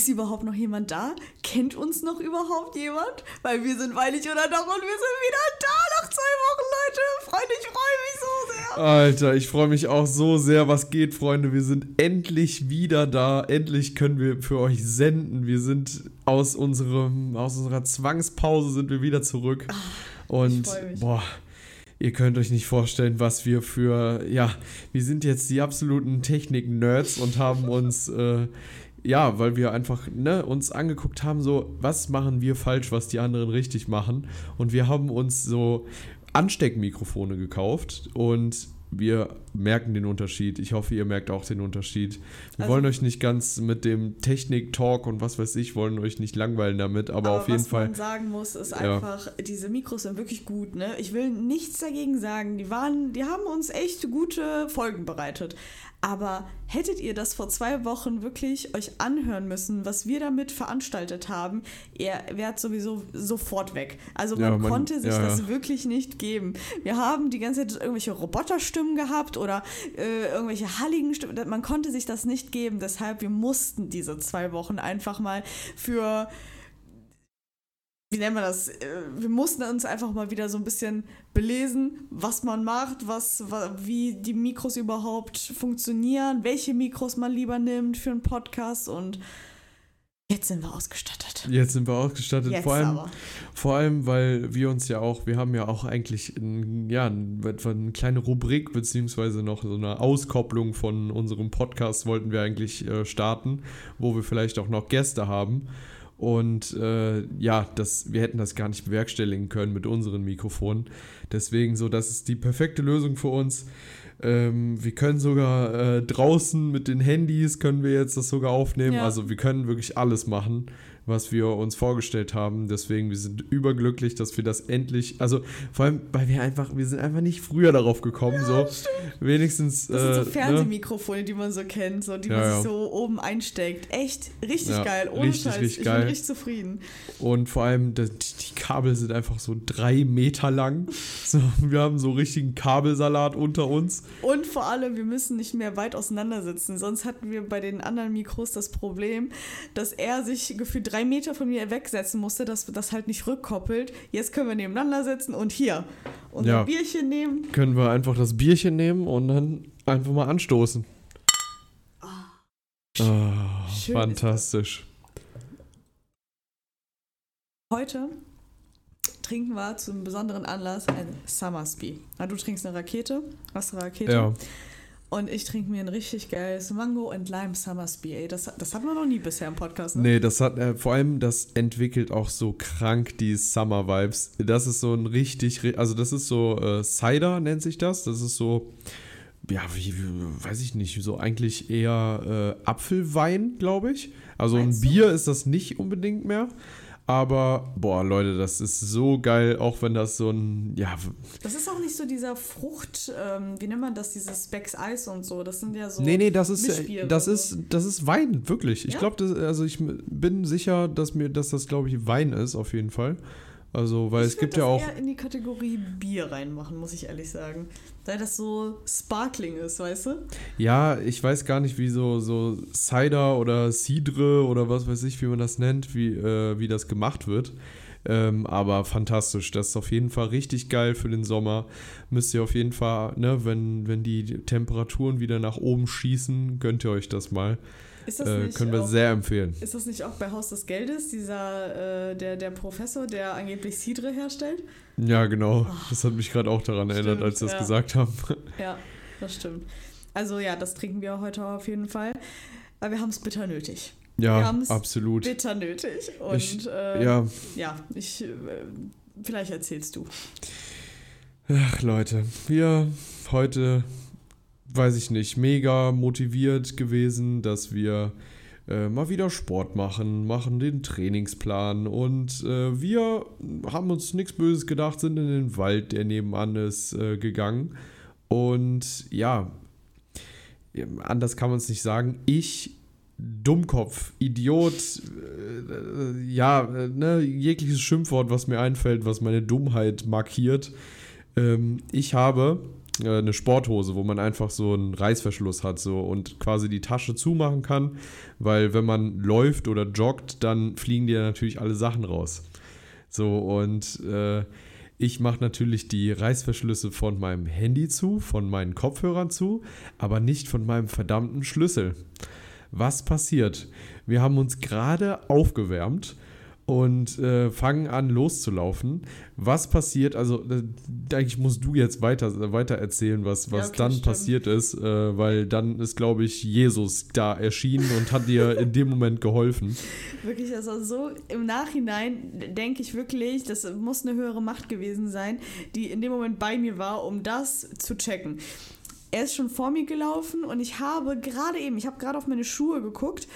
ist überhaupt noch jemand da? Kennt uns noch überhaupt jemand? Weil wir sind weilig oder doch und wir sind wieder da nach zwei Wochen, Leute. Freunde, ich freue mich so sehr. Alter, ich freue mich auch so sehr. Was geht, Freunde? Wir sind endlich wieder da. Endlich können wir für euch senden. Wir sind aus unserem, aus unserer Zwangspause sind wir wieder zurück. Ach, und boah ihr könnt euch nicht vorstellen, was wir für, ja, wir sind jetzt die absoluten Technik-Nerds und haben uns, äh, ja, weil wir einfach ne, uns angeguckt haben, so, was machen wir falsch, was die anderen richtig machen. Und wir haben uns so Ansteckmikrofone gekauft und wir merken den Unterschied. Ich hoffe, ihr merkt auch den Unterschied. Wir also, wollen euch nicht ganz mit dem Technik-Talk und was weiß ich, wollen euch nicht langweilen damit, aber, aber auf jeden Fall. Was man sagen muss, ist ja. einfach, diese Mikros sind wirklich gut. Ne? Ich will nichts dagegen sagen. Die waren, die haben uns echt gute Folgen bereitet. Aber hättet ihr das vor zwei Wochen wirklich euch anhören müssen, was wir damit veranstaltet haben, ihr wärt sowieso sofort weg. Also man, ja, man konnte sich ja, das wirklich nicht geben. Wir haben die ganze Zeit irgendwelche Roboterstimmen gehabt oder äh, irgendwelche halligen Stimmen. Man konnte sich das nicht geben. Deshalb, wir mussten diese zwei Wochen einfach mal für wie nennen wir das? Äh, wir mussten uns einfach mal wieder so ein bisschen belesen, was man macht, was, wie die Mikros überhaupt funktionieren, welche Mikros man lieber nimmt für einen Podcast und jetzt sind wir ausgestattet. Jetzt sind wir ausgestattet. Jetzt vor allem, aber. vor allem, weil wir uns ja auch, wir haben ja auch eigentlich ein, ja, eine kleine Rubrik beziehungsweise noch so eine Auskopplung von unserem Podcast wollten wir eigentlich äh, starten, wo wir vielleicht auch noch Gäste haben. Und äh, ja, das, wir hätten das gar nicht bewerkstelligen können mit unseren Mikrofonen. Deswegen so, das ist die perfekte Lösung für uns. Ähm, wir können sogar äh, draußen mit den Handys können wir jetzt das sogar aufnehmen. Ja. Also wir können wirklich alles machen was wir uns vorgestellt haben. Deswegen, wir sind überglücklich, dass wir das endlich, also vor allem, weil wir einfach, wir sind einfach nicht früher darauf gekommen, ja, so stimmt. wenigstens. Das sind so äh, ne? Fernsehmikrofone, ne? die man so kennt, so, die ja, man sich so oben einsteckt. Echt, richtig ja, geil, ohne richtig, Scheiß. Richtig ich geil. bin richtig zufrieden. Und vor allem, die, die Kabel sind einfach so drei Meter lang. So, wir haben so richtigen Kabelsalat unter uns. Und vor allem, wir müssen nicht mehr weit auseinandersitzen. Sonst hatten wir bei den anderen Mikros das Problem, dass er sich gefühlt drei Meter von mir wegsetzen musste, dass das halt nicht rückkoppelt. Jetzt können wir nebeneinander sitzen und hier unser ja. Bierchen nehmen. Können wir einfach das Bierchen nehmen und dann einfach mal anstoßen. Oh, oh fantastisch. Heute trinken wir zum besonderen Anlass ein Summersby. Na, du trinkst eine Rakete, hast eine Rakete. Ja. Und ich trinke mir ein richtig geiles Mango and Lime Summersby. Ey, das, das hatten wir noch nie bisher im Podcast. Ne? Nee, das hat, äh, vor allem, das entwickelt auch so krank die Summer Vibes. Das ist so ein richtig, also das ist so äh, Cider nennt sich das. Das ist so, ja, wie, wie weiß ich nicht, so eigentlich eher äh, Apfelwein, glaube ich. Also Meinst ein Bier du? ist das nicht unbedingt mehr. Aber, boah, Leute, das ist so geil, auch wenn das so ein, ja. Das ist auch nicht so dieser Frucht, ähm, wie nennt man das, dieses Becks Eis und so. Das sind ja so. Nee, nee, das ist, das ist, das ist Wein, wirklich. Ich ja? glaube, also ich bin sicher, dass mir, dass das, glaube ich, Wein ist, auf jeden Fall. Also, weil ich es gibt ja auch. eher in die Kategorie Bier reinmachen, muss ich ehrlich sagen. Da das so sparkling ist, weißt du? Ja, ich weiß gar nicht, wie so, so Cider oder Cidre oder was weiß ich, wie man das nennt, wie, äh, wie das gemacht wird. Ähm, aber fantastisch. Das ist auf jeden Fall richtig geil für den Sommer. Müsst ihr auf jeden Fall, ne, wenn, wenn die Temperaturen wieder nach oben schießen, gönnt ihr euch das mal. Äh, können wir auch, sehr empfehlen. Ist das nicht auch bei Haus des Geldes, dieser, äh, der, der Professor, der angeblich Cidre herstellt? Ja, genau. Oh, das hat mich gerade auch daran stimmt, erinnert, als sie das ja. gesagt haben. Ja, das stimmt. Also ja, das trinken wir heute auf jeden Fall. Aber wir haben es bitter nötig. Ja, absolut. Bitter nötig. Und ich, äh, ja. ja, ich, äh, vielleicht erzählst du. Ach Leute, wir heute weiß ich nicht, mega motiviert gewesen, dass wir äh, mal wieder Sport machen, machen den Trainingsplan und äh, wir haben uns nichts Böses gedacht, sind in den Wald, der nebenan ist, äh, gegangen. Und ja, anders kann man es nicht sagen. Ich Dummkopf, Idiot, äh, ja, ne, jegliches Schimpfwort, was mir einfällt, was meine Dummheit markiert. Ähm, ich habe eine Sporthose, wo man einfach so einen Reißverschluss hat so und quasi die Tasche zumachen kann, weil wenn man läuft oder joggt, dann fliegen dir natürlich alle Sachen raus. So und äh, ich mache natürlich die Reißverschlüsse von meinem Handy zu, von meinen Kopfhörern zu, aber nicht von meinem verdammten Schlüssel. Was passiert? Wir haben uns gerade aufgewärmt und äh, fangen an loszulaufen. Was passiert? Also, äh, eigentlich musst du jetzt weiter, weiter erzählen, was, was ja, okay, dann stimmt. passiert ist, äh, weil dann ist, glaube ich, Jesus da erschienen und hat dir in dem Moment geholfen. Wirklich, also so im Nachhinein denke ich wirklich, das muss eine höhere Macht gewesen sein, die in dem Moment bei mir war, um das zu checken. Er ist schon vor mir gelaufen und ich habe gerade eben, ich habe gerade auf meine Schuhe geguckt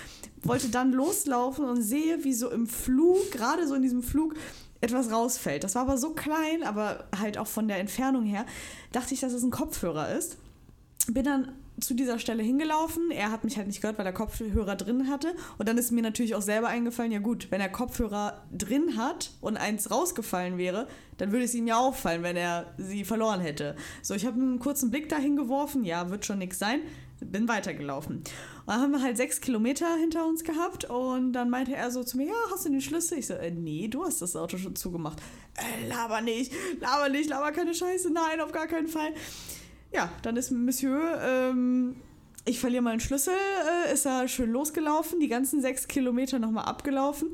wollte dann loslaufen und sehe, wie so im Flug, gerade so in diesem Flug, etwas rausfällt. Das war aber so klein, aber halt auch von der Entfernung her, dachte ich, dass es ein Kopfhörer ist. Bin dann zu dieser Stelle hingelaufen. Er hat mich halt nicht gehört, weil er Kopfhörer drin hatte. Und dann ist mir natürlich auch selber eingefallen, ja gut, wenn er Kopfhörer drin hat und eins rausgefallen wäre, dann würde es ihm ja auffallen, wenn er sie verloren hätte. So, ich habe einen kurzen Blick dahin geworfen. Ja, wird schon nichts sein bin weitergelaufen. Dann haben wir halt sechs Kilometer hinter uns gehabt und dann meinte er so zu mir, ja, hast du den Schlüssel? Ich so, äh, nee, du hast das Auto schon zugemacht. Äh, laber nicht, laber nicht, laber keine Scheiße, nein, auf gar keinen Fall. Ja, dann ist Monsieur, ähm, ich verliere meinen Schlüssel, äh, ist er schön losgelaufen, die ganzen sechs Kilometer nochmal abgelaufen.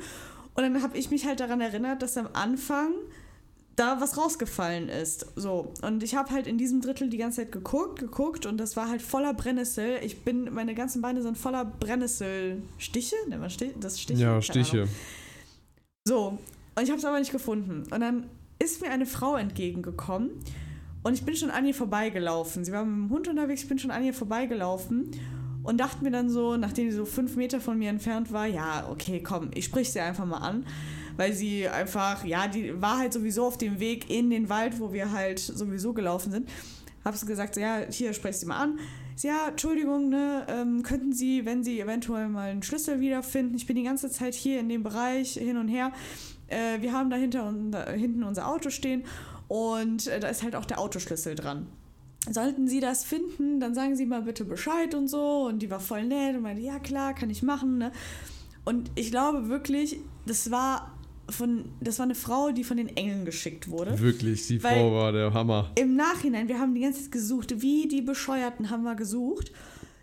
Und dann habe ich mich halt daran erinnert, dass am Anfang da was rausgefallen ist. So. Und ich habe halt in diesem Drittel die ganze Zeit geguckt, geguckt und das war halt voller Brennnessel. Ich bin, meine ganzen Beine sind voller Brennnesselstiche. Nennt man Stich, das Stiche? Ja, Stiche. So. Und ich habe es aber nicht gefunden. Und dann ist mir eine Frau entgegengekommen und ich bin schon an ihr vorbeigelaufen. Sie war mit dem Hund unterwegs, ich bin schon an ihr vorbeigelaufen und dachte mir dann so, nachdem sie so fünf Meter von mir entfernt war, ja, okay, komm, ich sprich sie einfach mal an weil sie einfach, ja, die war halt sowieso auf dem Weg in den Wald, wo wir halt sowieso gelaufen sind. Hab sie gesagt, so, ja, hier, sprech sie mal an. Ja, Entschuldigung, ne, ähm, könnten Sie, wenn Sie eventuell mal einen Schlüssel wiederfinden, ich bin die ganze Zeit hier in dem Bereich hin und her. Äh, wir haben da hinten unser Auto stehen und äh, da ist halt auch der Autoschlüssel dran. Sollten Sie das finden, dann sagen Sie mal bitte Bescheid und so. Und die war voll nett und meinte, ja klar, kann ich machen. Ne? Und ich glaube wirklich, das war von, das war eine Frau, die von den Engeln geschickt wurde. Wirklich, die Weil Frau war der Hammer. Im Nachhinein, wir haben die ganze Zeit gesucht, wie die Bescheuerten haben wir gesucht,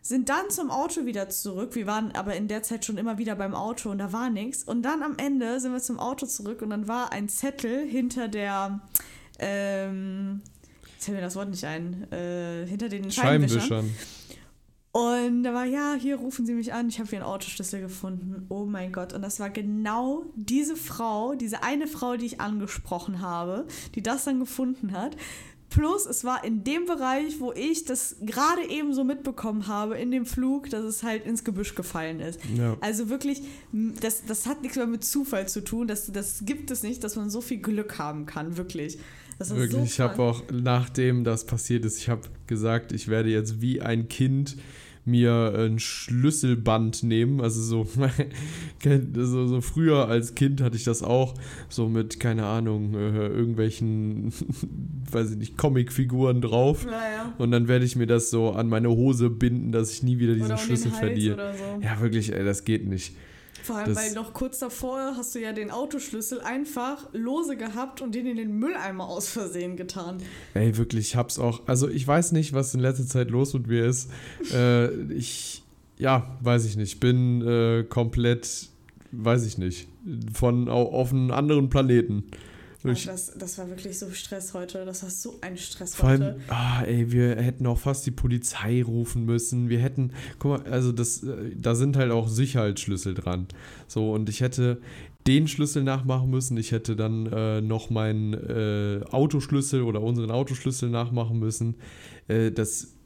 sind dann zum Auto wieder zurück. Wir waren aber in der Zeit schon immer wieder beim Auto und da war nichts. Und dann am Ende sind wir zum Auto zurück und dann war ein Zettel hinter der, ähm, jetzt fällt mir das Wort nicht ein, äh, hinter den Scheinwischern. Scheinwischern. Und da war, ja, hier rufen Sie mich an, ich habe hier einen Autoschlüssel gefunden. Oh mein Gott. Und das war genau diese Frau, diese eine Frau, die ich angesprochen habe, die das dann gefunden hat. Plus, es war in dem Bereich, wo ich das gerade eben so mitbekommen habe, in dem Flug, dass es halt ins Gebüsch gefallen ist. Ja. Also wirklich, das, das hat nichts mehr mit Zufall zu tun. Das, das gibt es nicht, dass man so viel Glück haben kann, wirklich. wirklich, so ich habe auch, nachdem das passiert ist, ich habe gesagt, ich werde jetzt wie ein Kind mir ein Schlüsselband nehmen. Also so, so, so früher als Kind hatte ich das auch so mit, keine Ahnung, äh, irgendwelchen, weiß ich nicht, Comicfiguren drauf. Ja, Und dann werde ich mir das so an meine Hose binden, dass ich nie wieder diesen Schlüssel verliere. So. Ja, wirklich, ey, das geht nicht. Vor allem, das weil noch kurz davor hast du ja den Autoschlüssel einfach lose gehabt und den in den Mülleimer aus Versehen getan. Ey, wirklich, ich hab's auch. Also, ich weiß nicht, was in letzter Zeit los mit mir ist. äh, ich, ja, weiß ich nicht. Bin äh, komplett, weiß ich nicht, von auf einem anderen Planeten. Also das, das war wirklich so Stress heute. Das war so ein Stress Vor allem, heute. Ah, ey, wir hätten auch fast die Polizei rufen müssen. Wir hätten, guck mal, also das, äh, da sind halt auch Sicherheitsschlüssel dran. So, und ich hätte den Schlüssel nachmachen müssen. Ich hätte dann äh, noch meinen äh, Autoschlüssel oder unseren Autoschlüssel nachmachen müssen. Äh, das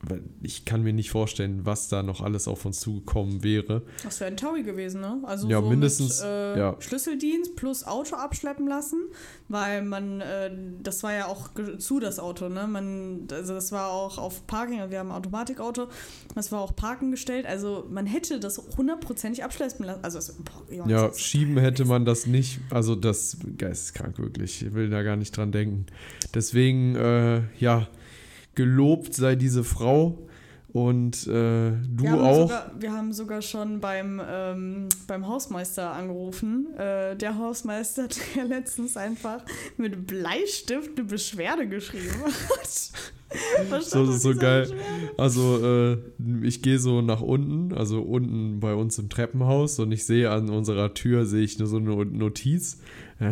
ich kann mir nicht vorstellen, was da noch alles auf uns zugekommen wäre. Das wäre ein Taui gewesen, ne? Also ja, so mindestens mit, äh, ja. Schlüsseldienst plus Auto abschleppen lassen, weil man, äh, das war ja auch zu das Auto, ne? Man, also das war auch auf Parking, wir haben ein Automatikauto, das war auch Parken gestellt, also man hätte das hundertprozentig abschleppen lassen. Also das, boah, ja, ja schieben hätte man das nicht, also das geisteskrank wirklich, ich will da gar nicht dran denken. Deswegen, äh, ja, gelobt sei diese Frau. Und äh, du wir auch. Sogar, wir haben sogar schon beim, ähm, beim Hausmeister angerufen. Äh, der Hausmeister, der letztens einfach mit Bleistift eine Beschwerde geschrieben hat. so, das ist so geil. Also, äh, ich gehe so nach unten, also unten bei uns im Treppenhaus und ich sehe an unserer Tür, sehe ich nur so eine Notiz,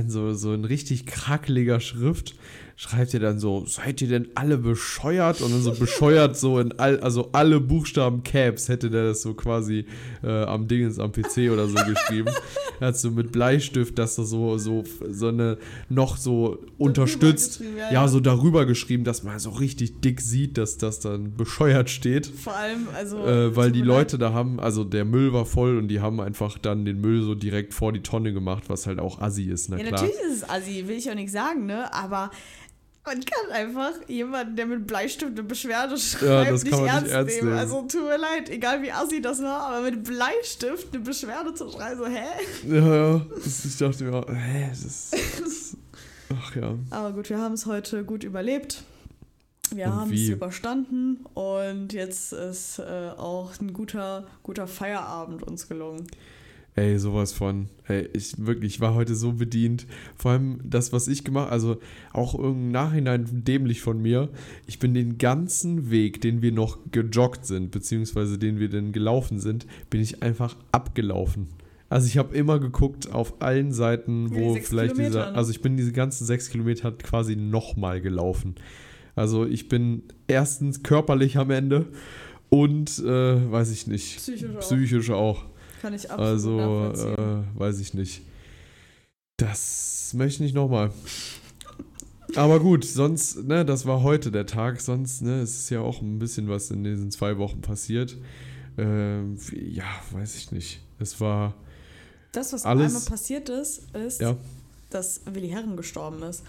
so, so in richtig krackeliger Schrift schreibt ihr dann so, seid ihr denn alle bescheuert? Und dann so bescheuert so in all, also alle Buchstaben Caps hätte der das so quasi äh, am Dingens am PC oder so geschrieben. er hat so mit Bleistift, dass das so, so, so eine noch so unterstützt, ja, ja, so darüber geschrieben, dass man so richtig dick sieht, dass das dann bescheuert steht. Vor allem, also. Äh, weil die Leute da haben, also der Müll war voll und die haben einfach dann den Müll so direkt vor die Tonne gemacht, was halt auch assi ist, na ja, klar. natürlich ist es assi, will ich auch nicht sagen, ne? Aber man kann einfach jemanden, der mit Bleistift eine Beschwerde schreibt, ja, nicht, ernst, nicht ernst nehmen. nehmen. Also tut mir leid, egal wie assi das war, aber mit Bleistift eine Beschwerde zu schreiben, so hä? Ja, ja. Das, ich dachte mir, hä, das ist. Ach ja. Aber gut, wir haben es heute gut überlebt. Wir haben es überstanden und jetzt ist äh, auch ein guter, guter Feierabend uns gelungen. Ey, sowas von. Ey, ich wirklich, ich war heute so bedient. Vor allem das, was ich gemacht also auch im Nachhinein dämlich von mir. Ich bin den ganzen Weg, den wir noch gejoggt sind, beziehungsweise den wir dann gelaufen sind, bin ich einfach abgelaufen. Also ich habe immer geguckt auf allen Seiten, wo ja, vielleicht dieser, ne? also ich bin diese ganzen sechs Kilometer quasi nochmal gelaufen. Also ich bin erstens körperlich am Ende und äh, weiß ich nicht, psychisch, psychisch auch. auch. Kann ich absolut Also, äh, weiß ich nicht. Das möchte ich nicht nochmal. Aber gut, sonst, ne, das war heute der Tag. Sonst, ne, es ist ja auch ein bisschen was in diesen zwei Wochen passiert. Ähm, ja, weiß ich nicht. Es war. Das, was alles, einmal passiert ist, ist, ja. dass Willi Herren gestorben ist.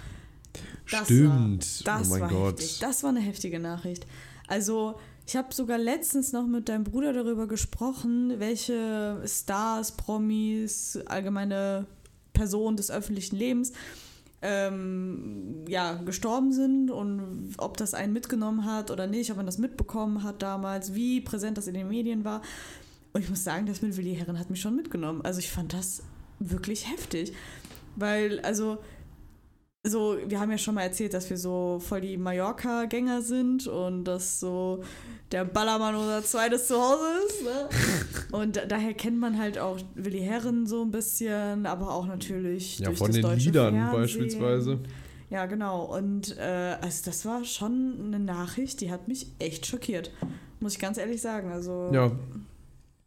Das Stimmt. War, das oh mein war Gott. Heftig. Das war eine heftige Nachricht. Also, ich habe sogar letztens noch mit deinem Bruder darüber gesprochen, welche Stars, Promis, allgemeine Personen des öffentlichen Lebens ähm, ja, gestorben sind und ob das einen mitgenommen hat oder nicht, ob man das mitbekommen hat damals, wie präsent das in den Medien war. Und ich muss sagen, das mit Willi Herren hat mich schon mitgenommen. Also ich fand das wirklich heftig. Weil, also so, wir haben ja schon mal erzählt, dass wir so voll die Mallorca-Gänger sind und dass so der Ballermann unser zweites Zuhause ist. Ne? Und da, daher kennt man halt auch Willi Herren so ein bisschen, aber auch natürlich. Ja, von den Liedern Fernsehen. beispielsweise. Ja, genau. Und äh, also das war schon eine Nachricht, die hat mich echt schockiert. Muss ich ganz ehrlich sagen. Also. Ja.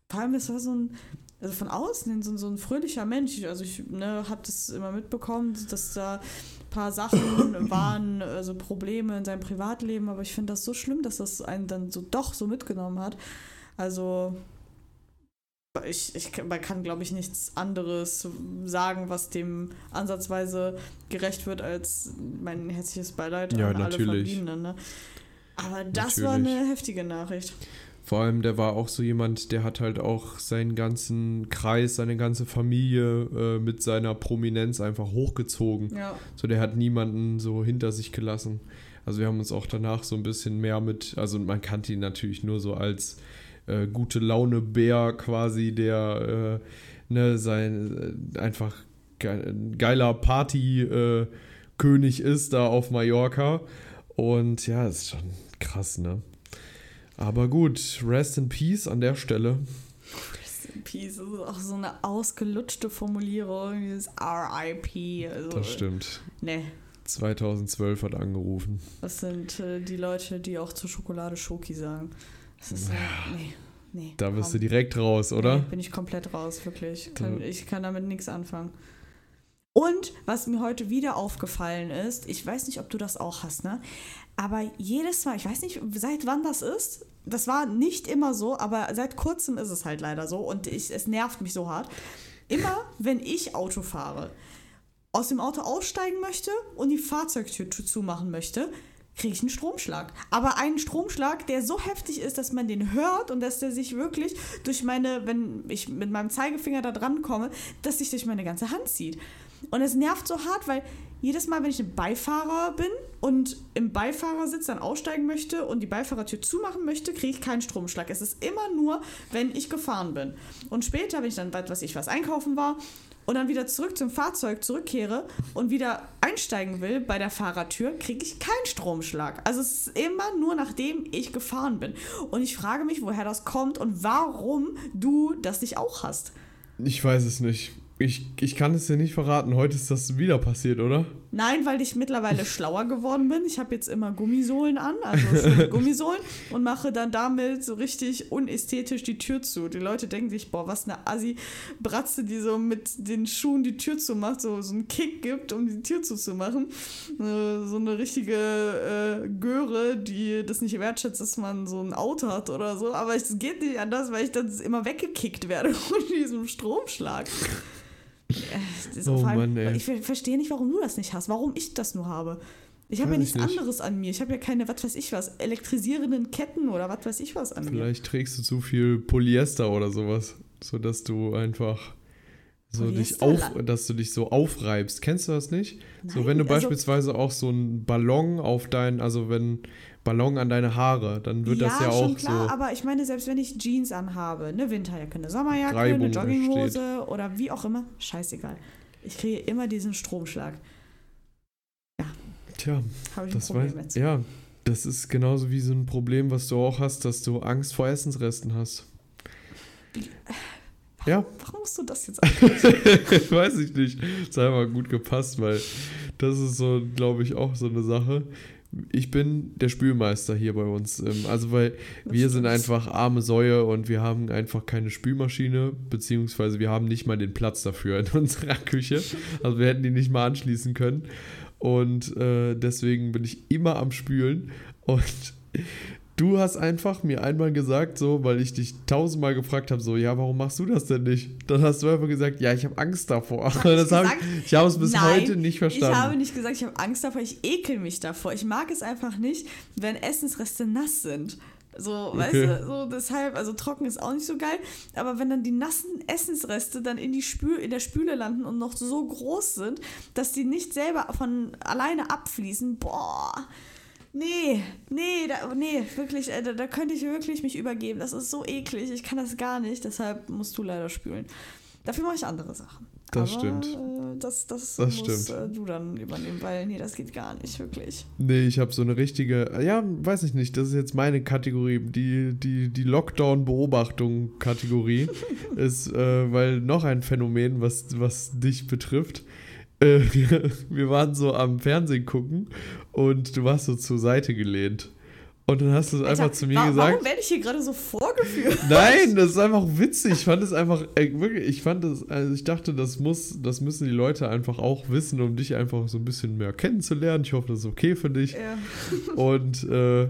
Vor allem, es war so ein also von außen so, so ein fröhlicher Mensch. Also ich ne, habe das immer mitbekommen, dass da paar Sachen waren, also Probleme in seinem Privatleben, aber ich finde das so schlimm, dass das einen dann so doch so mitgenommen hat. Also ich, ich, man kann, glaube ich, nichts anderes sagen, was dem ansatzweise gerecht wird, als mein herzliches Beileid ja, an natürlich. alle Verbliebenen. Ne? Aber das natürlich. war eine heftige Nachricht. Vor allem, der war auch so jemand, der hat halt auch seinen ganzen Kreis, seine ganze Familie äh, mit seiner Prominenz einfach hochgezogen. Ja. So, der hat niemanden so hinter sich gelassen. Also wir haben uns auch danach so ein bisschen mehr mit, also man kannte ihn natürlich nur so als äh, gute Laune Bär quasi, der äh, ne, sein äh, einfach geiler Partykönig äh, ist da auf Mallorca. Und ja, ist schon krass, ne? Aber gut, Rest in Peace an der Stelle. Rest in Peace, das ist auch so eine ausgelutschte Formulierung, dieses RIP. Also, das stimmt. Ne. 2012 hat angerufen. Das sind äh, die Leute, die auch zur Schokolade Schoki sagen. Das ist so, ja. nee. Nee, da bist komm. du direkt raus, oder? Nee, bin ich komplett raus, wirklich. Kann, ich kann damit nichts anfangen. Und was mir heute wieder aufgefallen ist, ich weiß nicht, ob du das auch hast, ne? Aber jedes Mal, ich weiß nicht, seit wann das ist, das war nicht immer so, aber seit kurzem ist es halt leider so und ich, es nervt mich so hart. Immer, wenn ich Auto fahre, aus dem Auto aussteigen möchte und die Fahrzeugtür zumachen möchte, kriege ich einen Stromschlag. Aber einen Stromschlag, der so heftig ist, dass man den hört und dass der sich wirklich durch meine, wenn ich mit meinem Zeigefinger da dran komme, dass sich durch meine ganze Hand zieht. Und es nervt so hart, weil jedes Mal, wenn ich ein Beifahrer bin und im Beifahrersitz dann aussteigen möchte und die Beifahrertür zumachen möchte, kriege ich keinen Stromschlag. Es ist immer nur, wenn ich gefahren bin. Und später, wenn ich dann, was ich was einkaufen war und dann wieder zurück zum Fahrzeug zurückkehre und wieder einsteigen will bei der Fahrertür, kriege ich keinen Stromschlag. Also es ist immer nur nachdem ich gefahren bin. Und ich frage mich, woher das kommt und warum du das nicht auch hast. Ich weiß es nicht. Ich, ich kann es dir nicht verraten. Heute ist das wieder passiert, oder? Nein, weil ich mittlerweile schlauer geworden bin. Ich habe jetzt immer Gummisohlen an, also Gummisohlen, und mache dann damit so richtig unästhetisch die Tür zu. Die Leute denken sich, boah, was eine Assi-Bratze, die so mit den Schuhen die Tür zumacht, so, so einen Kick gibt, um die Tür zuzumachen. Äh, so eine richtige äh, Göre, die das nicht wertschätzt, dass man so ein Auto hat oder so. Aber es geht nicht anders, weil ich dann immer weggekickt werde von diesem Stromschlag. Äh, oh Mann, ey. Ich verstehe nicht, warum du das nicht hast, warum ich das nur habe. Ich habe ja nichts nicht. anderes an mir. Ich habe ja keine, was weiß ich was, elektrisierenden Ketten oder was weiß ich was an Vielleicht mir. Vielleicht trägst du zu viel Polyester oder sowas, sodass du einfach so dich auf, dass du dich so aufreibst. Kennst du das nicht? Nein, so wenn du also, beispielsweise auch so einen Ballon auf dein, also wenn Ballon an deine Haare, dann wird ja, das ja auch schon klar, so. aber ich meine, selbst wenn ich Jeans anhabe, eine Winterjacke, eine Sommerjacke, Reibung eine Jogginghose oder wie auch immer, scheißegal. Ich kriege immer diesen Stromschlag. Ja. Tja, habe ich das ein Problem weiß, mit. Ja, das ist genauso wie so ein Problem, was du auch hast, dass du Angst vor Essensresten hast. Ja. Warum musst du das jetzt Weiß ich nicht. Das hat einfach gut gepasst, weil das ist so, glaube ich, auch so eine Sache ich bin der Spülmeister hier bei uns. Ähm, also, weil das wir sind einfach arme Säue und wir haben einfach keine Spülmaschine, beziehungsweise wir haben nicht mal den Platz dafür in unserer Küche. Also, wir hätten die nicht mal anschließen können. Und äh, deswegen bin ich immer am Spülen. Und Du hast einfach mir einmal gesagt, so, weil ich dich tausendmal gefragt habe, so, ja, warum machst du das denn nicht? Dann hast du einfach gesagt, ja, ich habe Angst davor. Hab das ich, hab, ich habe es bis nein, heute nicht verstanden. Ich habe nicht gesagt, ich habe Angst davor, ich ekel mich davor. Ich mag es einfach nicht, wenn Essensreste nass sind. So, okay. weißt du, so deshalb, also trocken ist auch nicht so geil, aber wenn dann die nassen Essensreste dann in, die Spül in der Spüle landen und noch so groß sind, dass die nicht selber von alleine abfließen, boah, Nee, nee, da, nee, wirklich, äh, da, da könnte ich wirklich mich übergeben. Das ist so eklig. Ich kann das gar nicht. Deshalb musst du leider spülen. Dafür mache ich andere Sachen. Das Aber, stimmt. Äh, das das, das musst äh, du dann übernehmen, weil nee, das geht gar nicht, wirklich. Nee, ich habe so eine richtige, ja, weiß ich nicht, das ist jetzt meine Kategorie, die, die, die Lockdown-Beobachtung-Kategorie ist, äh, weil noch ein Phänomen, was, was dich betrifft, äh, wir, wir waren so am Fernsehen gucken und du warst so zur Seite gelehnt. Und dann hast du es einfach zu mir warum gesagt. Warum werde ich hier gerade so vorgeführt? Nein, das ist einfach witzig. Ich fand es einfach, wirklich, ich fand es, also ich dachte, das muss, das müssen die Leute einfach auch wissen, um dich einfach so ein bisschen mehr kennenzulernen. Ich hoffe, das ist okay für dich. Ja. Und äh,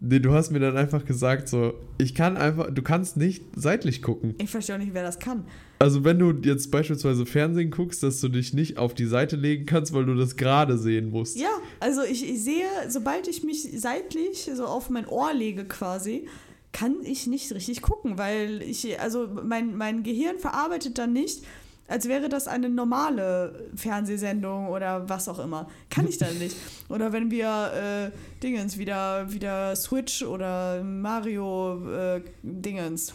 Nee, du hast mir dann einfach gesagt, so, ich kann einfach, du kannst nicht seitlich gucken. Ich verstehe auch nicht, wer das kann. Also, wenn du jetzt beispielsweise Fernsehen guckst, dass du dich nicht auf die Seite legen kannst, weil du das gerade sehen musst. Ja, also ich, ich sehe, sobald ich mich seitlich so auf mein Ohr lege quasi, kann ich nicht richtig gucken, weil ich, also mein, mein Gehirn verarbeitet dann nicht, als wäre das eine normale Fernsehsendung oder was auch immer. Kann ich dann nicht. Oder wenn wir äh, Dingens wieder, wieder Switch oder Mario äh, Dingens,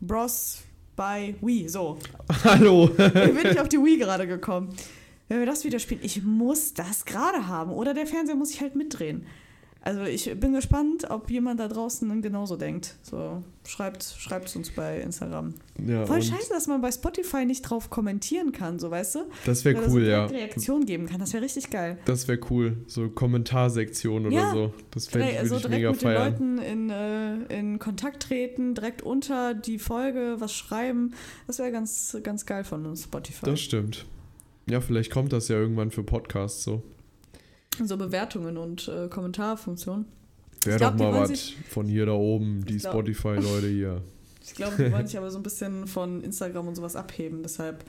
Bros bei Wii, so. Hallo. Ich bin nicht auf die Wii gerade gekommen. Wenn wir das wieder spielen, ich muss das gerade haben. Oder der Fernseher muss ich halt mitdrehen. Also ich bin gespannt, ob jemand da draußen genauso denkt. So, schreibt es uns bei Instagram. Ja, Voll scheiße, dass man bei Spotify nicht drauf kommentieren kann, so weißt du? Das wäre cool, so ja. Reaktion geben kann, das wäre richtig geil. Das wäre cool, so Kommentarsektion oder ja. so. Das fände ich, also direkt mega mit feiern. den Leuten in, äh, in Kontakt treten, direkt unter die Folge was schreiben. Das wäre ganz, ganz geil von uns, Spotify. Das stimmt. Ja, vielleicht kommt das ja irgendwann für Podcasts so. So Bewertungen und äh, Kommentarfunktionen. Wäre doch mal was von hier da oben, die Spotify-Leute hier. Ich glaube, die wollen sich aber so ein bisschen von Instagram und sowas abheben. Deshalb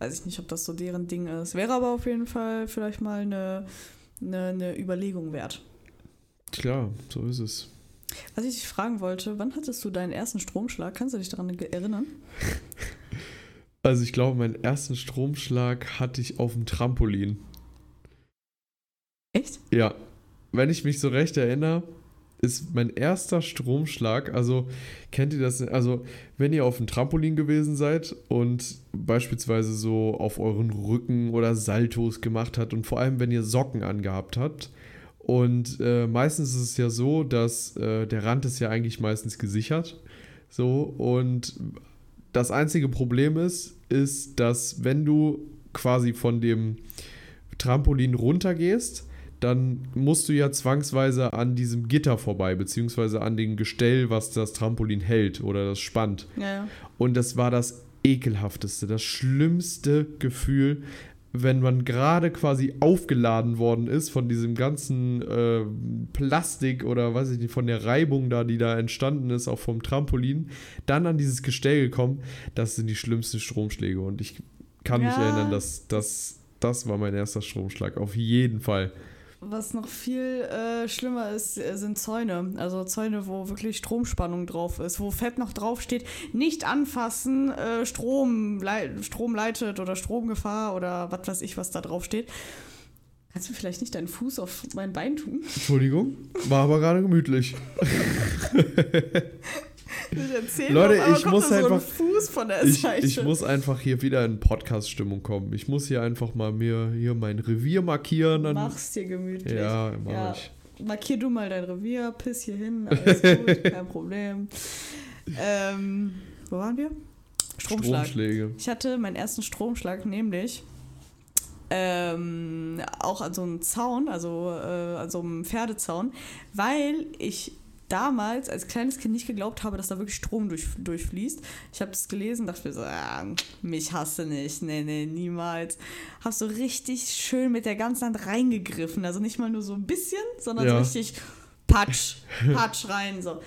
weiß ich nicht, ob das so deren Ding ist. Wäre aber auf jeden Fall vielleicht mal eine, eine, eine Überlegung wert. Klar, so ist es. Was ich dich fragen wollte, wann hattest du deinen ersten Stromschlag? Kannst du dich daran erinnern? Also ich glaube, meinen ersten Stromschlag hatte ich auf dem Trampolin. Ja, wenn ich mich so recht erinnere, ist mein erster Stromschlag, also kennt ihr das, also wenn ihr auf dem Trampolin gewesen seid und beispielsweise so auf euren Rücken oder Saltos gemacht habt und vor allem wenn ihr Socken angehabt habt und äh, meistens ist es ja so, dass äh, der Rand ist ja eigentlich meistens gesichert, so und das einzige Problem ist, ist, dass wenn du quasi von dem Trampolin runtergehst, dann musst du ja zwangsweise an diesem Gitter vorbei, beziehungsweise an dem Gestell, was das Trampolin hält oder das spannt. Ja. Und das war das ekelhafteste, das schlimmste Gefühl, wenn man gerade quasi aufgeladen worden ist von diesem ganzen äh, Plastik oder weiß ich nicht, von der Reibung da, die da entstanden ist, auch vom Trampolin, dann an dieses Gestell gekommen, das sind die schlimmsten Stromschläge. Und ich kann ja. mich erinnern, dass das, das war mein erster Stromschlag, auf jeden Fall. Was noch viel äh, schlimmer ist, äh, sind Zäune. Also Zäune, wo wirklich Stromspannung drauf ist, wo fett noch draufsteht, nicht anfassen, äh, Strom, lei Strom leitet oder Stromgefahr oder was weiß ich, was da drauf steht. Kannst du vielleicht nicht deinen Fuß auf mein Bein tun? Entschuldigung, war aber gerade gemütlich. Leute, noch, ich muss einfach. So ich, ich, muss einfach hier wieder in Podcast-Stimmung kommen. Ich muss hier einfach mal mir hier mein Revier markieren. Dann, Mach's dir gemütlich. Ja, mach ja. ich. Markier du mal dein Revier, piss hier hin, alles gut, kein Problem. Ähm, wo waren wir? Stromschlag. Stromschläge. Ich hatte meinen ersten Stromschlag nämlich ähm, auch an so einem Zaun, also äh, an so einem Pferdezaun, weil ich damals als kleines Kind nicht geglaubt habe, dass da wirklich Strom durch, durchfließt. Ich habe das gelesen, dachte mir so, ah, mich hasse nicht, nee, nee, niemals. Hab so richtig schön mit der ganzen Hand reingegriffen, also nicht mal nur so ein bisschen, sondern ja. so richtig patsch, patsch rein, so.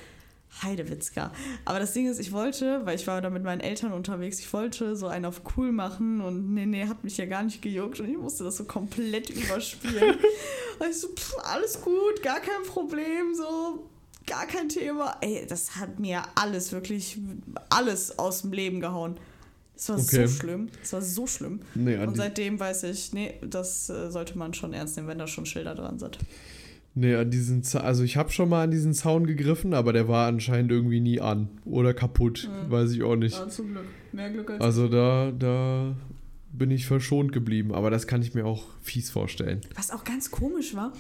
Heidewitzka. Aber das Ding ist, ich wollte, weil ich war da mit meinen Eltern unterwegs, ich wollte so einen auf cool machen und nee, nee, hat mich ja gar nicht gejuckt und ich musste das so komplett überspielen. und ich so, pff, alles gut, gar kein Problem, so gar kein Thema. Ey, das hat mir alles, wirklich alles aus dem Leben gehauen. Das war okay. so schlimm. Das war so schlimm. Nee, und seitdem weiß ich, nee, das äh, sollte man schon ernst nehmen, wenn da schon Schilder dran sind. Nee, an diesen Z also ich habe schon mal an diesen Zaun gegriffen, aber der war anscheinend irgendwie nie an oder kaputt, mhm. weiß ich auch nicht. Ja, zum Glück. Mehr Glück als Also da da bin ich verschont geblieben, aber das kann ich mir auch fies vorstellen. Was auch ganz komisch war,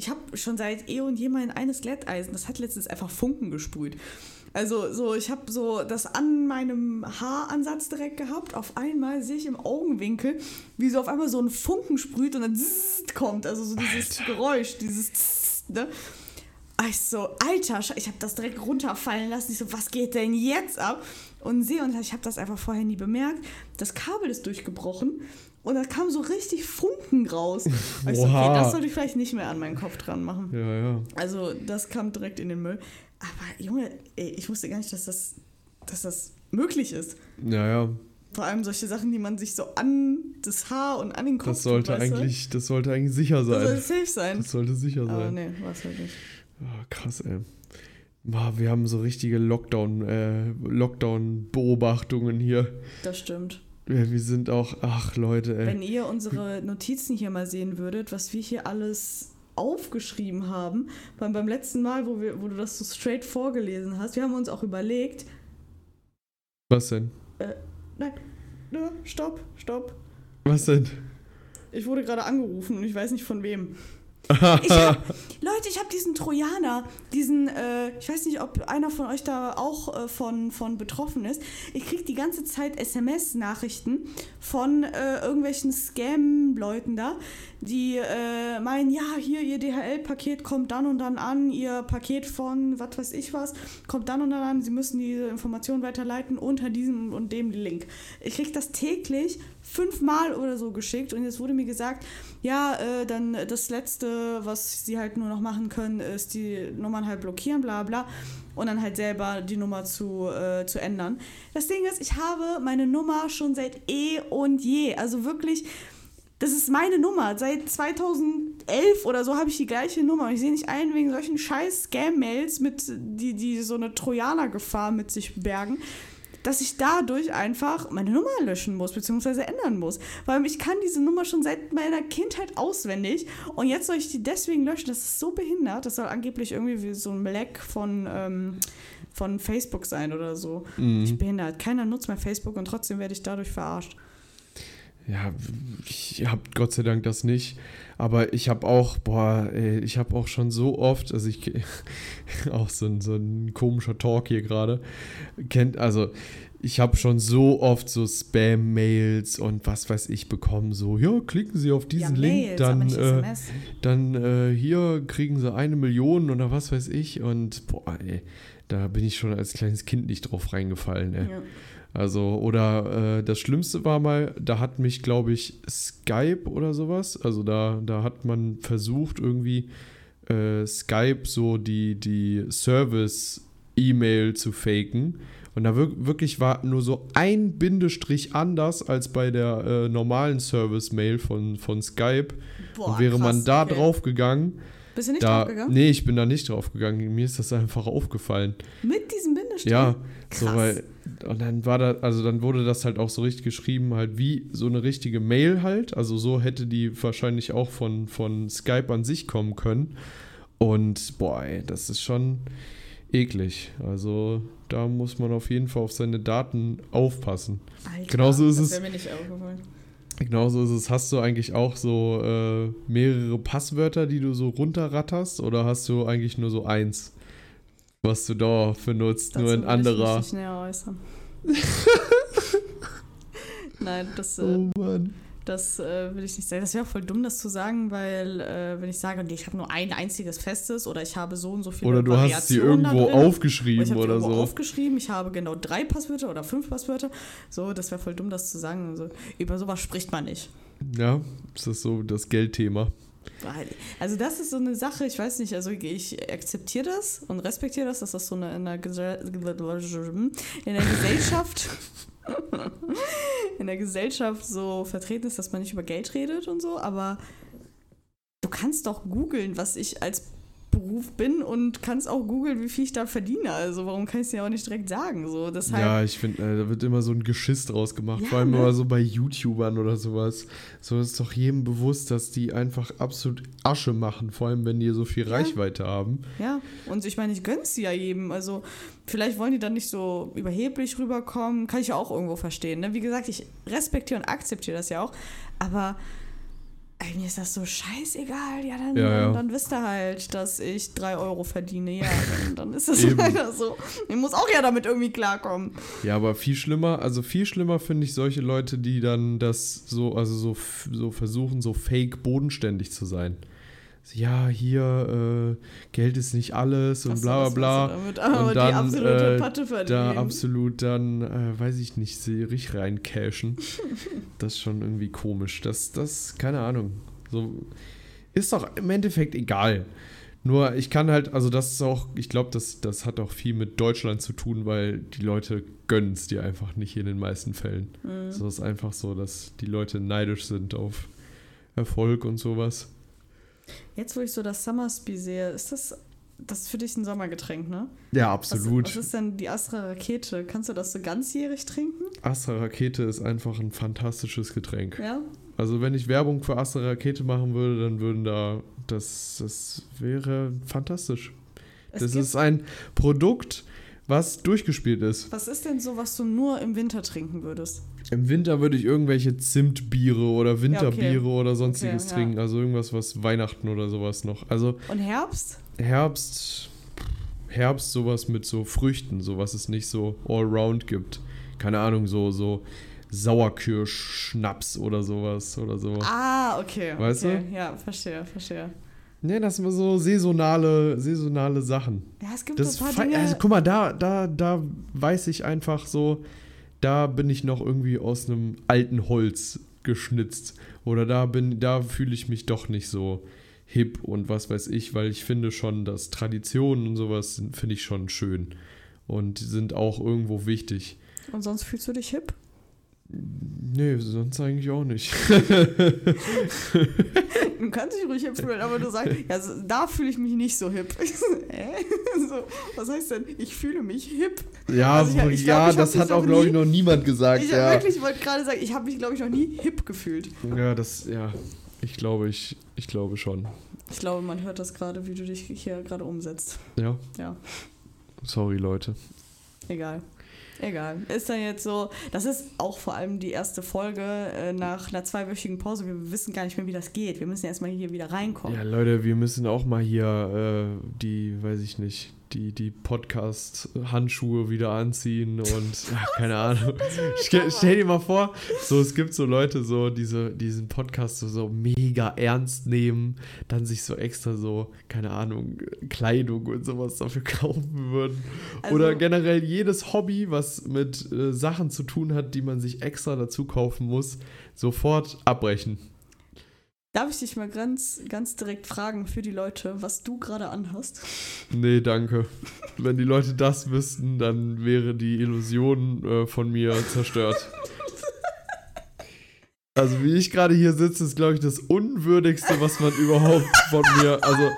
ich habe schon seit eh und je mein eines Glätteisen, das hat letztens einfach Funken gesprüht. Also so, ich habe so das an meinem Haaransatz direkt gehabt. Auf einmal sehe ich im Augenwinkel, wie so auf einmal so ein Funken sprüht und dann zzzt kommt. Also so dieses Alter. Geräusch, dieses zzzt, ne? Ich so, Alter, ich habe das direkt runterfallen lassen. Ich so, was geht denn jetzt ab? Und sehe, und ich habe das einfach vorher nie bemerkt. Das Kabel ist durchgebrochen und da kam so richtig Funken raus. ich so, okay, das sollte ich vielleicht nicht mehr an meinen Kopf dran machen. Ja, ja. Also, das kam direkt in den Müll. Aber Junge, ey, ich wusste gar nicht, dass das, dass das möglich ist. Ja, ja. Vor allem solche Sachen, die man sich so an das Haar und an den Kopf Das sollte tut, eigentlich, das sollte eigentlich sicher sein. Das sollte safe sein. Das sollte sicher sein. Aber nee, war es halt nicht. Oh, krass, ey. Wir haben so richtige Lockdown, äh, Lockdown-Beobachtungen hier. Das stimmt. Ja, wir sind auch, ach Leute, ey. Wenn ihr unsere Notizen hier mal sehen würdet, was wir hier alles aufgeschrieben haben, beim, beim letzten Mal, wo, wir, wo du das so straight vorgelesen hast, wir haben uns auch überlegt. Was denn? Äh, nein, ne, stopp, stopp. Was denn? Ich wurde gerade angerufen und ich weiß nicht von wem. Ich hab, Leute, ich habe diesen Trojaner, diesen, äh, ich weiß nicht, ob einer von euch da auch äh, von, von betroffen ist. Ich kriege die ganze Zeit SMS-Nachrichten von äh, irgendwelchen Scam-Leuten da, die äh, meinen, ja, hier, ihr DHL-Paket kommt dann und dann an, ihr Paket von was weiß ich was kommt dann und dann an, sie müssen diese Information weiterleiten unter diesem und dem Link. Ich kriege das täglich fünfmal oder so geschickt und jetzt wurde mir gesagt, ja, äh, dann das letzte, was sie halt nur noch machen können, ist die Nummern halt blockieren, bla bla und dann halt selber die Nummer zu, äh, zu ändern. Das Ding ist, ich habe meine Nummer schon seit eh und je, also wirklich das ist meine Nummer. Seit 2011 oder so habe ich die gleiche Nummer. Ich sehe nicht ein wegen solchen scheiß Scam-Mails, die, die so eine Trojaner-Gefahr mit sich bergen. dass ich dadurch einfach meine Nummer löschen muss, beziehungsweise ändern muss. Weil ich kann diese Nummer schon seit meiner Kindheit auswendig und jetzt soll ich die deswegen löschen. Das ist so behindert. Das soll angeblich irgendwie wie so ein Leck von, ähm, von Facebook sein oder so. Mhm. Ich behindert. Keiner nutzt mehr Facebook und trotzdem werde ich dadurch verarscht. Ja, ich habe Gott sei Dank das nicht. Aber ich habe auch, boah, ey, ich habe auch schon so oft, also ich, auch so ein, so ein komischer Talk hier gerade, kennt, also ich habe schon so oft so Spam-Mails und was weiß ich bekommen, so, ja, klicken Sie auf diesen ja, Link, Mails, dann, äh, dann äh, hier kriegen Sie eine Million oder was weiß ich und boah, ey, da bin ich schon als kleines Kind nicht drauf reingefallen, ey. Ja. Also, oder äh, das Schlimmste war mal, da hat mich, glaube ich, Skype oder sowas, also da, da hat man versucht, irgendwie äh, Skype so die, die Service-E-Mail zu faken. Und da wirklich war nur so ein Bindestrich anders als bei der äh, normalen Service-Mail von, von Skype. Boah, und wäre krass, man da okay. drauf gegangen, bist du nicht da, draufgegangen? Nee, ich bin da nicht draufgegangen. Mir ist das einfach aufgefallen. Mit diesem Bindestrich? Ja, Krass. so weil und dann war da also dann wurde das halt auch so richtig geschrieben halt wie so eine richtige Mail halt, also so hätte die wahrscheinlich auch von von Skype an sich kommen können. Und boah, ey, das ist schon eklig. Also da muss man auf jeden Fall auf seine Daten aufpassen. Alter, Genauso ist das es. Mir nicht aufgefallen. Genauso ist es. Hast du eigentlich auch so äh, mehrere Passwörter, die du so runterratterst, oder hast du eigentlich nur so eins, was du da benutzt, nur ein anderer? Ich mich näher äußern. Nein, das. Äh, oh Mann. Das äh, will ich nicht sagen. Das wäre voll dumm, das zu sagen, weil äh, wenn ich sage, okay, ich habe nur ein einziges festes oder ich habe so und so viele Oder du hast sie irgendwo aufgeschrieben oder, oder so. aufgeschrieben, ich habe genau drei Passwörter oder fünf Passwörter. So, das wäre voll dumm, das zu sagen. Also, über sowas spricht man nicht. Ja, das ist so das Geldthema. Also das ist so eine Sache, ich weiß nicht, also ich akzeptiere das und respektiere das, dass das so eine in der, in der Gesellschaft in der Gesellschaft so vertreten ist, dass man nicht über Geld redet und so, aber du kannst doch googeln, was ich als Beruf bin und kannst auch googeln, wie viel ich da verdiene. Also warum kann ich es dir auch nicht direkt sagen? So, deshalb, ja, ich finde, äh, da wird immer so ein Geschiss draus gemacht, ja, vor allem ne? immer so bei YouTubern oder sowas. So ist doch jedem bewusst, dass die einfach absolut Asche machen, vor allem wenn die so viel ja. Reichweite haben. Ja, und ich meine, ich gönn's ja jedem. Also vielleicht wollen die dann nicht so überheblich rüberkommen, kann ich ja auch irgendwo verstehen. Ne? Wie gesagt, ich respektiere und akzeptiere das ja auch, aber Ey, mir ist das so scheißegal. Ja, dann, ja, ja. dann, wisst ihr halt, dass ich drei Euro verdiene. Ja, dann, dann ist das leider so. Ich muss auch ja damit irgendwie klarkommen. Ja, aber viel schlimmer, also viel schlimmer finde ich solche Leute, die dann das so, also so, so versuchen, so fake bodenständig zu sein ja, hier, äh, Geld ist nicht alles und bla bla bla. Damit, und dann, die absolute äh, Patte verdienen. Da absolut dann, äh, weiß ich nicht, richtig rein cashen. das ist schon irgendwie komisch. Das, das, keine Ahnung. So, ist doch im Endeffekt egal. Nur ich kann halt, also das ist auch, ich glaube, das, das hat auch viel mit Deutschland zu tun, weil die Leute gönnen es dir einfach nicht in den meisten Fällen. Mhm. So ist einfach so, dass die Leute neidisch sind auf Erfolg und sowas. Jetzt, wo ich so das Summersby sehe, ist das, das ist für dich ein Sommergetränk, ne? Ja, absolut. Was, was ist denn die Astra Rakete? Kannst du das so ganzjährig trinken? Astra Rakete ist einfach ein fantastisches Getränk. Ja. Also, wenn ich Werbung für Astra Rakete machen würde, dann würden da, das, das wäre fantastisch. Es das ist ein Produkt, was durchgespielt ist. Was ist denn so, was du nur im Winter trinken würdest? Im Winter würde ich irgendwelche Zimtbiere oder Winterbiere ja, okay. oder sonstiges okay, trinken. Ja. Also irgendwas, was Weihnachten oder sowas noch. Also Und Herbst? Herbst. Herbst sowas mit so Früchten, so was es nicht so allround gibt. Keine Ahnung, so, so Sauerkirschschnaps oder sowas oder so. Ah, okay. Weißt okay. du? Ja, verstehe, verstehe. Ne, das sind so saisonale, saisonale Sachen. Ja, es gibt das so ein paar Dinge. Also, guck mal, da, da, da weiß ich einfach so, da bin ich noch irgendwie aus einem alten Holz geschnitzt. Oder da bin, da fühle ich mich doch nicht so hip und was weiß ich, weil ich finde schon, dass Traditionen und sowas finde ich schon schön und sind auch irgendwo wichtig. Und sonst fühlst du dich hip? Nee, sonst eigentlich auch nicht. du kannst dich ruhig hip fühlen, aber du sagst, ja, da fühle ich mich nicht so hip. äh? so, was heißt denn, ich fühle mich hip? Ja, also ich, ich glaub, ja das hat auch, glaube ich, noch niemand gesagt. Ich ja. wirklich wollte gerade sagen, ich habe mich, glaube ich, noch nie hip gefühlt. Ja, das, ja, ich glaube, ich, ich glaube schon. Ich glaube, man hört das gerade, wie du dich hier gerade umsetzt. Ja. Ja. Sorry, Leute. Egal. Egal. Ist dann jetzt so, das ist auch vor allem die erste Folge äh, nach einer zweiwöchigen Pause. Wir wissen gar nicht mehr, wie das geht. Wir müssen erstmal hier wieder reinkommen. Ja, Leute, wir müssen auch mal hier äh, die, weiß ich nicht, die, die Podcast-Handschuhe wieder anziehen und ach, keine Ahnung. Stell, stell, dir mal vor, so es gibt so Leute, so diese, diesen Podcast so, so mega ernst nehmen, dann sich so extra so, keine Ahnung, Kleidung und sowas dafür kaufen würden. Also, Oder generell jedes Hobby, was mit äh, Sachen zu tun hat, die man sich extra dazu kaufen muss, sofort abbrechen. Darf ich dich mal ganz, ganz direkt fragen für die Leute, was du gerade anhast? Nee, danke. Wenn die Leute das wüssten, dann wäre die Illusion äh, von mir zerstört. Also wie ich gerade hier sitze, ist, glaube ich, das Unwürdigste, was man überhaupt von mir. Also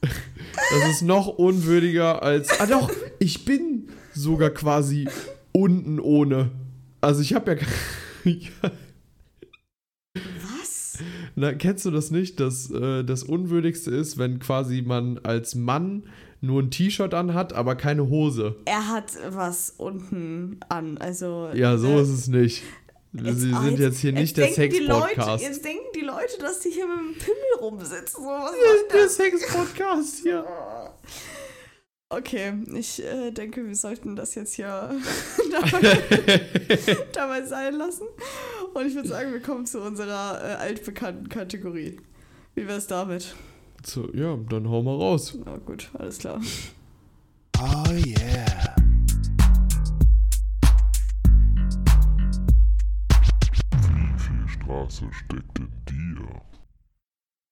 das ist noch unwürdiger als. Ah doch, ich bin sogar quasi unten ohne. Also ich habe ja. Na, kennst du das nicht, dass äh, das Unwürdigste ist, wenn quasi man als Mann nur ein T-Shirt anhat, aber keine Hose? Er hat was unten an, also. Ja, so äh, ist es nicht. Jetzt, Sie sind jetzt hier nicht der Sex-Podcast. Jetzt denken die Leute, dass die hier mit dem Pimmel rumsitzen. So, was der Sex-Podcast hier. Okay, ich äh, denke, wir sollten das jetzt hier dabei, dabei, sein lassen. Und ich würde sagen, wir kommen zu unserer äh, altbekannten Kategorie. Wie wäre es damit? So, ja, dann hau mal raus. Na oh, gut, alles klar. Oh yeah. Wie viel Straße steckt in dir?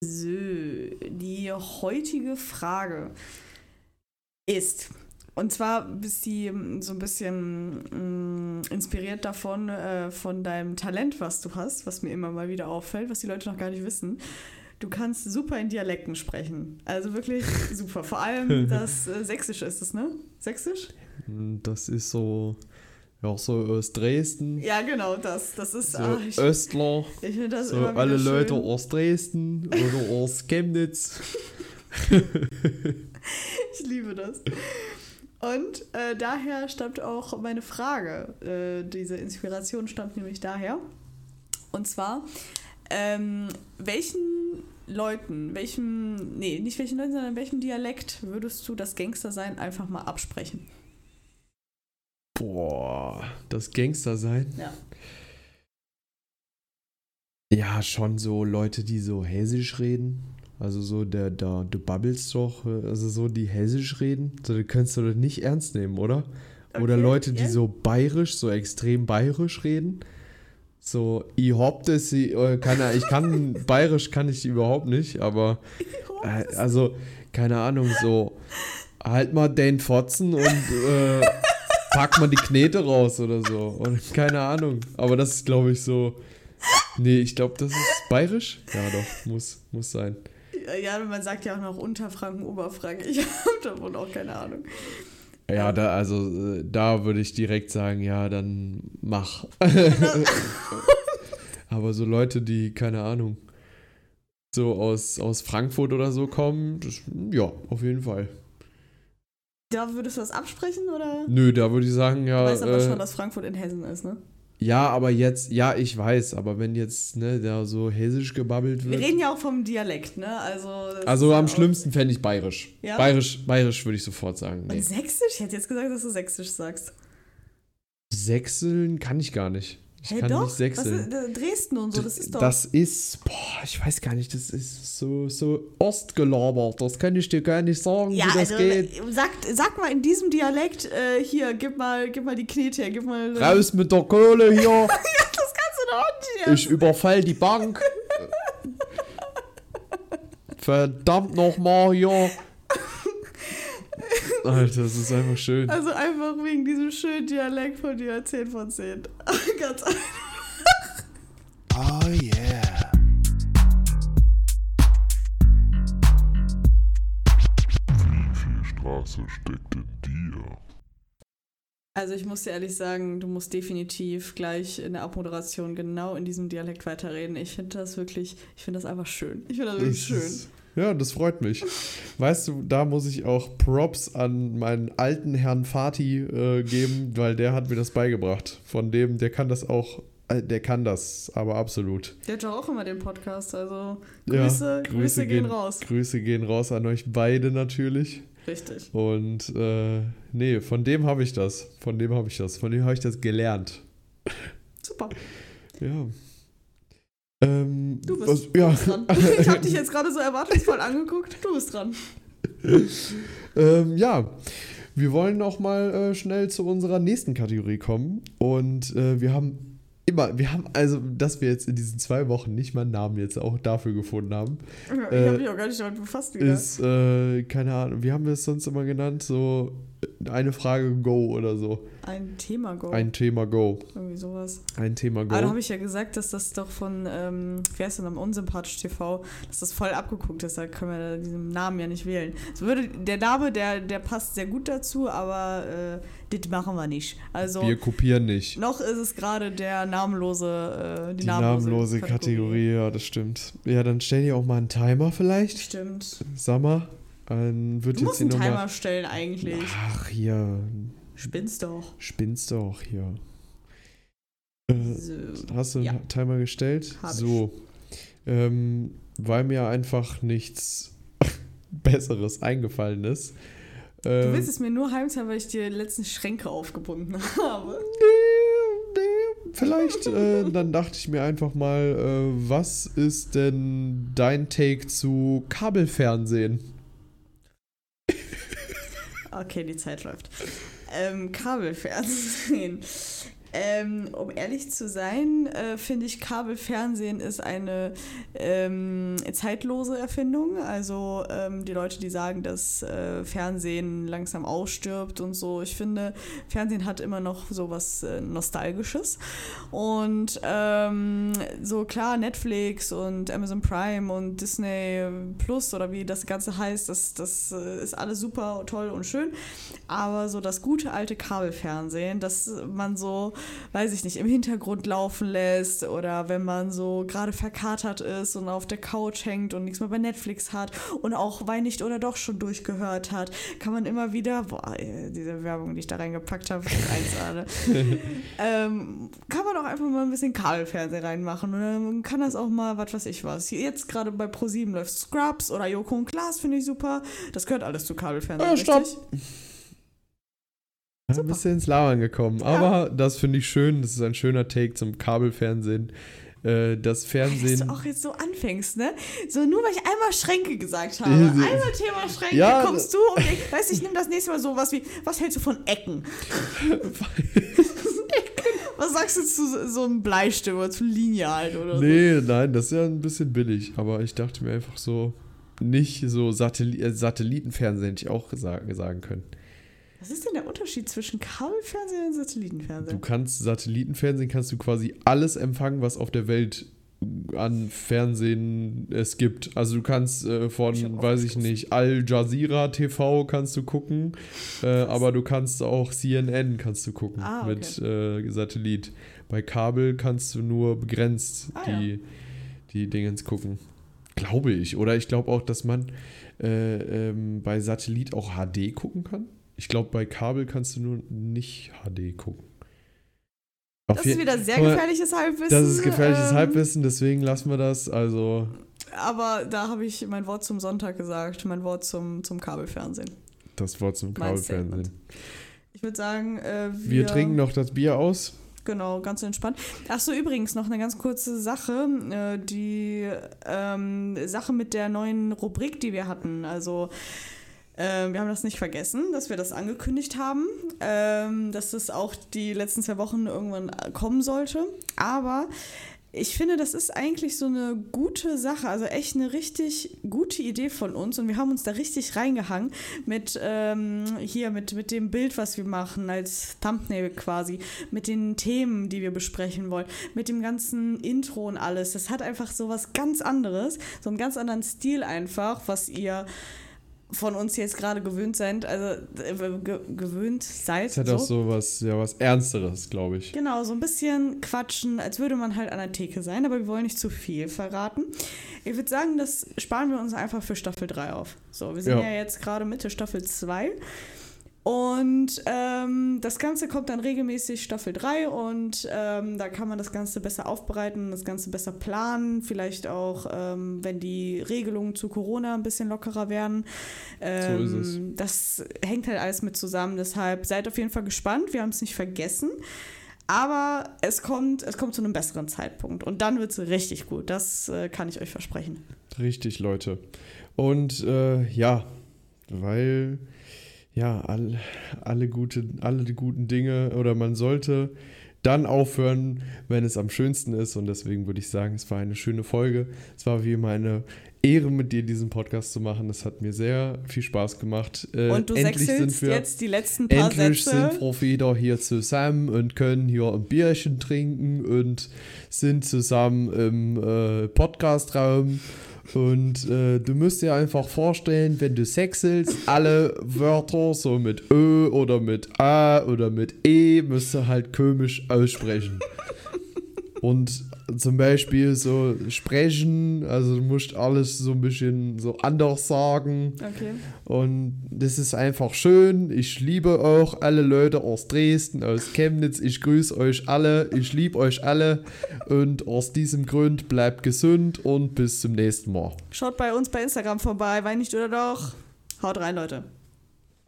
So, die heutige Frage ist. Und zwar bist du mm, so ein bisschen mh, mm, inspiriert davon, äh, von deinem Talent, was du hast, was mir immer mal wieder auffällt, was die Leute noch gar nicht wissen. Du kannst super in Dialekten sprechen. Also wirklich super. Vor allem das äh, Sächsische ist es, ne? Sächsisch? Das ist so, ja, so aus Dresden. Ja, genau, das. Das ist so ach, ich, Östler. Ich finde das so alle schön. Leute aus Dresden oder aus Chemnitz. ich liebe das. Und äh, daher stammt auch meine Frage. Äh, diese Inspiration stammt nämlich daher. Und zwar, ähm, welchen Leuten, welchem, nee, nicht welchen Leuten, sondern welchem Dialekt würdest du das Gangstersein einfach mal absprechen? Boah, das Gangstersein? Ja. Ja, schon so Leute, die so hessisch reden. Also so, der, der, du babbelst doch, also so die hessisch reden, so, du kannst du das nicht ernst nehmen, oder? Okay, oder Leute, die yeah. so bayerisch, so extrem bayerisch reden. So, ich hab das, ich äh, kann, ich kann, bayerisch kann ich überhaupt nicht, aber äh, also, keine Ahnung, so, halt mal den Fotzen und äh, pack mal die Knete raus oder so. Und keine Ahnung. Aber das ist, glaube ich, so. Nee, ich glaube, das ist bayerisch. Ja, doch, muss, muss sein. Ja, man sagt ja auch noch Unterfranken, Oberfranken. Ich habe davon auch keine Ahnung. Ja, da, also äh, da würde ich direkt sagen, ja, dann mach. Aber so Leute, die, keine Ahnung, so aus, aus Frankfurt oder so kommen, das, ja, auf jeden Fall. Da würdest du das absprechen, oder? Nö, da würde ich sagen, ja. Du weißt aber äh, schon, dass Frankfurt in Hessen ist, ne? Ja, aber jetzt, ja, ich weiß, aber wenn jetzt, ne, da so hessisch gebabbelt wird. Wir reden ja auch vom Dialekt, ne? Also, also am schlimmsten fände ich bayerisch. Ja? Bayerisch, bayerisch würde ich sofort sagen. Nee. Und sächsisch? Ich hätte jetzt gesagt, dass du sächsisch sagst. Sächseln kann ich gar nicht. Ich hey, kann doch? nicht sechseln. Ist, Dresden und so, das ist doch. Das ist, boah, ich weiß gar nicht, das ist so, so ostgelabert. Das kann ich dir gar nicht sagen, ja, wie das also, geht. Sag, sag mal in diesem Dialekt, äh, hier, gib mal, gib mal die Knete her, gib mal. Raus mit der Kohle hier. ja, das kannst du doch nicht. Ich überfall die Bank. Verdammt nochmal hier. Alter, das ist einfach schön. Also einfach wegen diesem schönen Dialekt von dir 10 von 10 triggert Oh yeah. Wie viel Straße steckt in dir? Also ich muss dir ehrlich sagen, du musst definitiv gleich in der Abmoderation genau in diesem Dialekt weiterreden. Ich finde das wirklich, ich finde das einfach schön. Ich finde das wirklich das schön. Ja, das freut mich. Weißt du, da muss ich auch Props an meinen alten Herrn Fatih äh, geben, weil der hat mir das beigebracht. Von dem, der kann das auch, äh, der kann das, aber absolut. Der hat auch immer den Podcast, also Grüße, ja, Grüße, Grüße gehen, gehen raus. Grüße gehen raus an euch beide natürlich. Richtig. Und äh, nee, von dem habe ich das. Von dem habe ich das. Von dem habe ich das gelernt. Super. Ja. Ähm, du bist, was, du ja. bist dran. Ich habe dich jetzt gerade so erwartungsvoll angeguckt. Du bist dran. ähm, ja, wir wollen noch mal äh, schnell zu unserer nächsten Kategorie kommen. Und äh, wir haben immer, wir haben also, dass wir jetzt in diesen zwei Wochen nicht mal einen Namen jetzt auch dafür gefunden haben. Ich äh, habe mich auch gar nicht damit befasst. Wieder. Ist, äh, keine Ahnung, wie haben wir es sonst immer genannt? So eine Frage Go oder so. Ein Thema Go. Ein Thema Go. Irgendwie sowas. Ein Thema Go. Aber da habe ich ja gesagt, dass das doch von, ähm, wer ist denn am Unsympathisch TV, dass das voll abgeguckt ist. Da können wir diesen Namen ja nicht wählen. Es würde, der Name, der, der passt sehr gut dazu, aber äh, das machen wir nicht. Also, wir kopieren nicht. Noch ist es gerade der namenlose, äh, die, die namenlose, namenlose Kategorie. Kategorie. Ja, das stimmt. Ja, dann stell dir auch mal einen Timer vielleicht. Stimmt. Sag mal. Dann wird du jetzt musst einen Timer stellen eigentlich. Ach, hier. Spinnst doch. Spinnst doch, hier. Äh, so. Hast du einen ja. Timer gestellt? Hab so. Ähm, weil mir einfach nichts Besseres eingefallen ist. Ähm, du willst es mir nur heimzahlen, weil ich dir letztens Schränke aufgebunden habe. Nee, nee. Vielleicht, äh, dann dachte ich mir einfach mal, äh, was ist denn dein Take zu Kabelfernsehen? Okay, die Zeit läuft. Ähm, Kabelfernsehen. Ähm, um ehrlich zu sein, äh, finde ich, Kabelfernsehen ist eine ähm, zeitlose Erfindung. Also ähm, die Leute, die sagen, dass äh, Fernsehen langsam ausstirbt und so. Ich finde, Fernsehen hat immer noch so was äh, Nostalgisches. Und ähm, so klar, Netflix und Amazon Prime und Disney Plus oder wie das Ganze heißt, das, das äh, ist alles super toll und schön. Aber so das gute alte Kabelfernsehen, dass man so weiß ich nicht, im Hintergrund laufen lässt oder wenn man so gerade verkatert ist und auf der Couch hängt und nichts mehr bei Netflix hat und auch Wein nicht oder doch schon durchgehört hat, kann man immer wieder, boah, diese Werbung, die ich da reingepackt habe, ähm, kann man auch einfach mal ein bisschen Kabelfernsehen reinmachen und dann kann das auch mal, was weiß ich was. Jetzt gerade bei Pro7 läuft Scrubs oder Joko und Klaas, finde ich super. Das gehört alles zu Kabelfernsehen. Ja, stopp. Richtig? Super. Ein bisschen ins Labern gekommen. Ja. Aber das finde ich schön. Das ist ein schöner Take zum Kabelfernsehen. Äh, das Fernsehen. Dass du auch jetzt so anfängst, ne? So nur weil ich einmal Schränke gesagt habe. einmal Thema Schränke, ja, kommst du und ich weiß, ich nehme das nächste Mal so was wie, was hältst du von Ecken? was sagst du zu so einem Bleistift oder zu Lineal oder nee, so? Nee, nein, das ist ja ein bisschen billig. Aber ich dachte mir einfach so, nicht so Satelli äh, Satellitenfernsehen hätte ich auch sagen, sagen können. Was ist denn der Unterschied zwischen Kabelfernsehen und Satellitenfernsehen? Du kannst Satellitenfernsehen kannst du quasi alles empfangen, was auf der Welt an Fernsehen es gibt. Also du kannst äh, von, ich weiß ich nicht, Al Jazeera TV kannst du gucken, äh, aber du kannst auch CNN kannst du gucken ah, okay. mit äh, Satellit. Bei Kabel kannst du nur begrenzt ah, die, ja. die Dingens gucken. Glaube ich. Oder ich glaube auch, dass man äh, ähm, bei Satellit auch HD gucken kann. Ich glaube, bei Kabel kannst du nur nicht HD gucken. Auf das ist wieder sehr gefährliches Halbwissen. Das ist gefährliches ähm, Halbwissen, deswegen lassen wir das. Also. Aber da habe ich mein Wort zum Sonntag gesagt, mein Wort zum, zum Kabelfernsehen. Das Wort zum Kabelfernsehen. Ich würde sagen, äh, wir, wir, trinken noch das Bier aus. Genau, ganz entspannt. Ach so, übrigens noch eine ganz kurze Sache. Äh, die ähm, Sache mit der neuen Rubrik, die wir hatten. Also ähm, wir haben das nicht vergessen, dass wir das angekündigt haben, ähm, dass das auch die letzten zwei Wochen irgendwann kommen sollte. Aber ich finde, das ist eigentlich so eine gute Sache, also echt eine richtig gute Idee von uns und wir haben uns da richtig reingehangen mit ähm, hier mit, mit dem Bild, was wir machen als Thumbnail quasi, mit den Themen, die wir besprechen wollen, mit dem ganzen Intro und alles. Das hat einfach so was ganz anderes, so einen ganz anderen Stil einfach, was ihr von uns jetzt gerade gewöhnt sind, also äh, ge gewöhnt seid. Es hat so. auch so was, ja, was Ernsteres, glaube ich. Genau, so ein bisschen quatschen, als würde man halt an der Theke sein, aber wir wollen nicht zu viel verraten. Ich würde sagen, das sparen wir uns einfach für Staffel 3 auf. So, wir sind ja, ja jetzt gerade Mitte Staffel 2. Und ähm, das Ganze kommt dann regelmäßig Staffel 3 und ähm, da kann man das Ganze besser aufbereiten, das Ganze besser planen, vielleicht auch, ähm, wenn die Regelungen zu Corona ein bisschen lockerer werden. so ist es. Ähm, das hängt halt alles mit zusammen, deshalb seid auf jeden Fall gespannt, wir haben es nicht vergessen. Aber es kommt, es kommt zu einem besseren Zeitpunkt und dann wird es richtig gut, das äh, kann ich euch versprechen. Richtig, Leute. Und äh, ja, weil ja, all, alle, gute, alle die guten Dinge oder man sollte dann aufhören, wenn es am schönsten ist. Und deswegen würde ich sagen, es war eine schöne Folge. Es war wie immer eine Ehre, mit dir diesen Podcast zu machen. Es hat mir sehr viel Spaß gemacht. Äh, und du endlich sind wir, jetzt die letzten paar Endlich Sätze. sind wir wieder hier zusammen und können hier ein Bierchen trinken und sind zusammen im äh, Podcastraum und äh, du musst dir einfach vorstellen, wenn du sexelst, alle Wörter so mit Ö oder mit A oder mit E musst du halt komisch aussprechen. Und zum Beispiel so sprechen, also du musst alles so ein bisschen so anders sagen. Okay. Und das ist einfach schön. Ich liebe auch alle Leute aus Dresden, aus Chemnitz. Ich grüße euch alle. Ich liebe euch alle. Und aus diesem Grund bleibt gesund und bis zum nächsten Mal. Schaut bei uns bei Instagram vorbei, weil nicht oder doch. Haut rein, Leute.